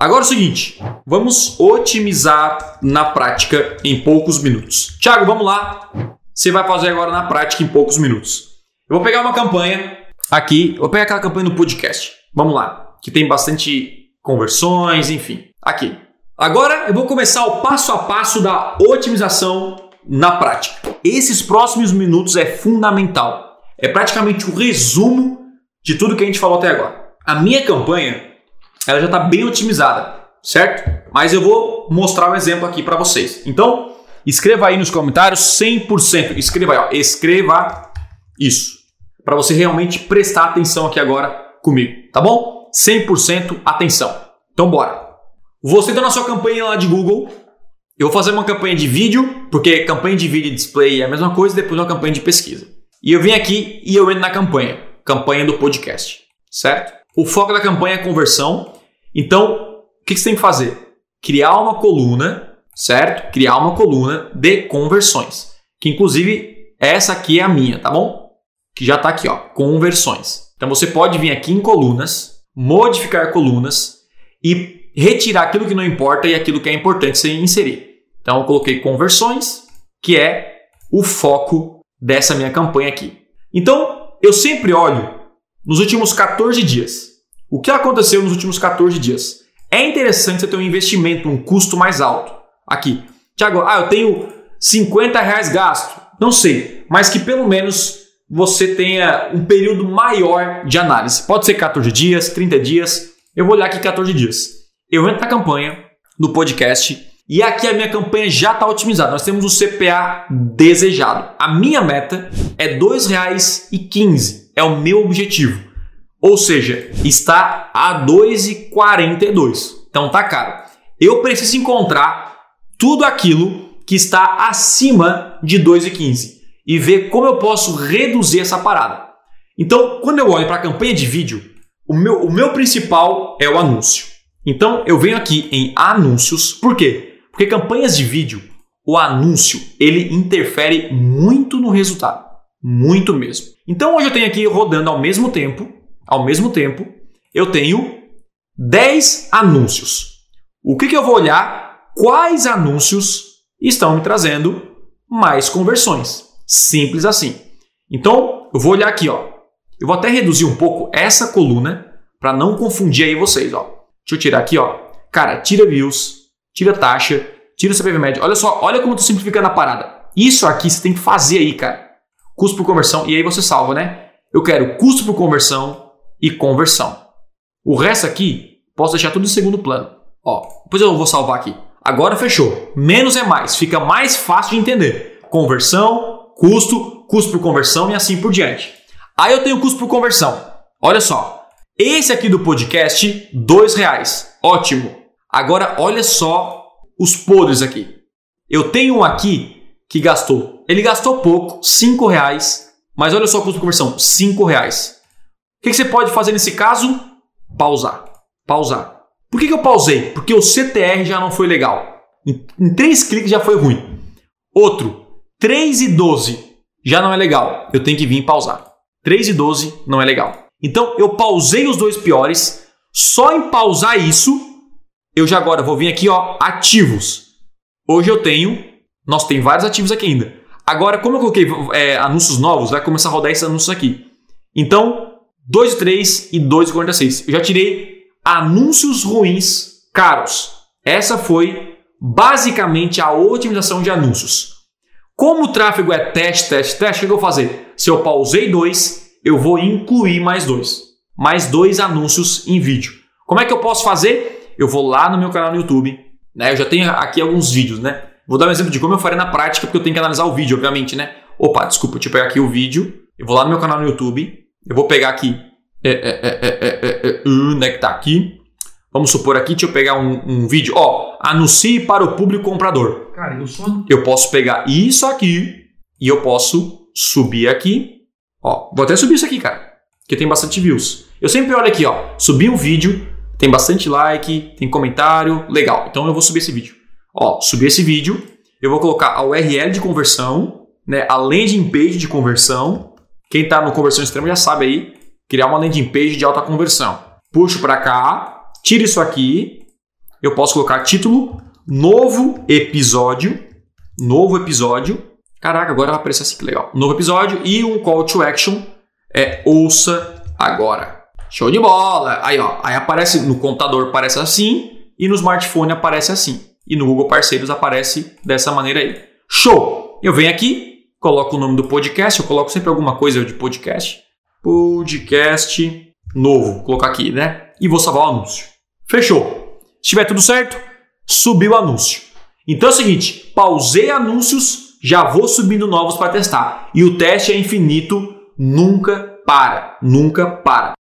Agora é o seguinte, vamos otimizar na prática em poucos minutos. Thiago, vamos lá. Você vai fazer agora na prática em poucos minutos. Eu vou pegar uma campanha aqui, vou pegar aquela campanha no podcast. Vamos lá, que tem bastante conversões, enfim. Aqui. Agora eu vou começar o passo a passo da otimização na prática. Esses próximos minutos é fundamental. É praticamente o resumo de tudo que a gente falou até agora. A minha campanha ela já está bem otimizada, certo? Mas eu vou mostrar um exemplo aqui para vocês. Então, escreva aí nos comentários 100%. Escreva aí, ó, escreva isso. Para você realmente prestar atenção aqui agora comigo, tá bom? 100% atenção. Então, bora. Você está na sua campanha lá de Google. Eu vou fazer uma campanha de vídeo, porque campanha de vídeo e display é a mesma coisa, depois uma campanha de pesquisa. E eu venho aqui e eu entro na campanha, campanha do podcast, certo? O foco da campanha é conversão. Então, o que você tem que fazer? Criar uma coluna, certo? Criar uma coluna de conversões. Que inclusive essa aqui é a minha, tá bom? Que já está aqui, ó, conversões. Então você pode vir aqui em colunas, modificar colunas e retirar aquilo que não importa e aquilo que é importante você inserir. Então eu coloquei conversões, que é o foco dessa minha campanha aqui. Então eu sempre olho nos últimos 14 dias. O que aconteceu nos últimos 14 dias? É interessante você ter um investimento, um custo mais alto. Aqui. Tiago, ah, eu tenho 50 reais gasto. Não sei, mas que pelo menos você tenha um período maior de análise. Pode ser 14 dias, 30 dias. Eu vou olhar aqui 14 dias. Eu entro na campanha, no podcast, e aqui a minha campanha já está otimizada. Nós temos o CPA desejado. A minha meta é R$ 2,15 é o meu objetivo. Ou seja, está a 2,42. Então tá caro. Eu preciso encontrar tudo aquilo que está acima de 2,15 e ver como eu posso reduzir essa parada. Então, quando eu olho para a campanha de vídeo, o meu, o meu principal é o anúncio. Então, eu venho aqui em anúncios. Por quê? Porque campanhas de vídeo, o anúncio, ele interfere muito no resultado. Muito mesmo. Então hoje eu tenho aqui rodando ao mesmo tempo, ao mesmo tempo, eu tenho 10 anúncios. O que, que eu vou olhar? Quais anúncios estão me trazendo mais conversões? Simples assim. Então, eu vou olhar aqui, ó. Eu vou até reduzir um pouco essa coluna para não confundir aí vocês, ó. Deixa eu tirar aqui, ó. Cara, tira views, tira taxa, tira o CPV médio. Olha só, olha como eu tô simplificando a parada. Isso aqui você tem que fazer aí, cara custo por conversão, e aí você salva, né? Eu quero custo por conversão e conversão. O resto aqui, posso deixar tudo em segundo plano. Ó, depois eu vou salvar aqui. Agora fechou. Menos é mais, fica mais fácil de entender. Conversão, custo, custo por conversão e assim por diante. Aí eu tenho custo por conversão. Olha só. Esse aqui do podcast, dois reais. Ótimo. Agora olha só os podres aqui. Eu tenho um aqui que gastou. Ele gastou pouco, 5 reais, mas olha só o custo de conversão, 5 reais. O que, você pode fazer nesse caso? Pausar. Pausar. Por que, que eu pausei? Porque o CTR já não foi legal. Em, em 3 cliques já foi ruim. Outro, 3 e 12 já não é legal. Eu tenho que vir pausar. 3 e 12 não é legal. Então eu pausei os dois piores. Só em pausar isso, eu já agora vou vir aqui, ó, ativos. Hoje eu tenho nós tem vários ativos aqui ainda. Agora, como eu coloquei é, anúncios novos, vai começar a rodar esses anúncios aqui. Então, 2,3 e 2,46. Eu já tirei anúncios ruins caros. Essa foi basicamente a otimização de anúncios. Como o tráfego é teste, teste, teste, o que eu vou fazer? Se eu pausei dois, eu vou incluir mais dois. Mais dois anúncios em vídeo. Como é que eu posso fazer? Eu vou lá no meu canal no YouTube. Né? Eu já tenho aqui alguns vídeos, né? Vou dar um exemplo de como eu faria na prática, porque eu tenho que analisar o vídeo, obviamente, né? Opa, desculpa, deixa eu pegar aqui o vídeo. Eu vou lá no meu canal no YouTube. Eu vou pegar aqui. É, é, é, onde é que tá aqui? Vamos supor aqui, deixa eu pegar um, um vídeo. Ó, anuncie para o público comprador. Cara, eu sou. Eu posso pegar isso aqui e eu posso subir aqui. Ó, vou até subir isso aqui, cara. Que tem bastante views. Eu sempre olho aqui, ó. Subir um vídeo, tem bastante like, tem comentário, legal. Então eu vou subir esse vídeo. Ó, subir esse vídeo, eu vou colocar a URL de conversão, né, a landing page de conversão. Quem está no conversão extrema já sabe aí, criar uma landing page de alta conversão. Puxo para cá, tiro isso aqui, eu posso colocar título, novo episódio, novo episódio. Caraca, agora vai aparecer assim que legal. Novo episódio e um call to action é ouça agora. Show de bola! Aí, ó, aí aparece no computador aparece assim e no smartphone aparece assim. E no Google Parceiros aparece dessa maneira aí. Show! Eu venho aqui, coloco o nome do podcast, eu coloco sempre alguma coisa de podcast. Podcast novo, vou colocar aqui, né? E vou salvar o anúncio. Fechou. Se tiver tudo certo, subiu o anúncio. Então é o seguinte, pausei anúncios, já vou subindo novos para testar. E o teste é infinito, nunca para, nunca para.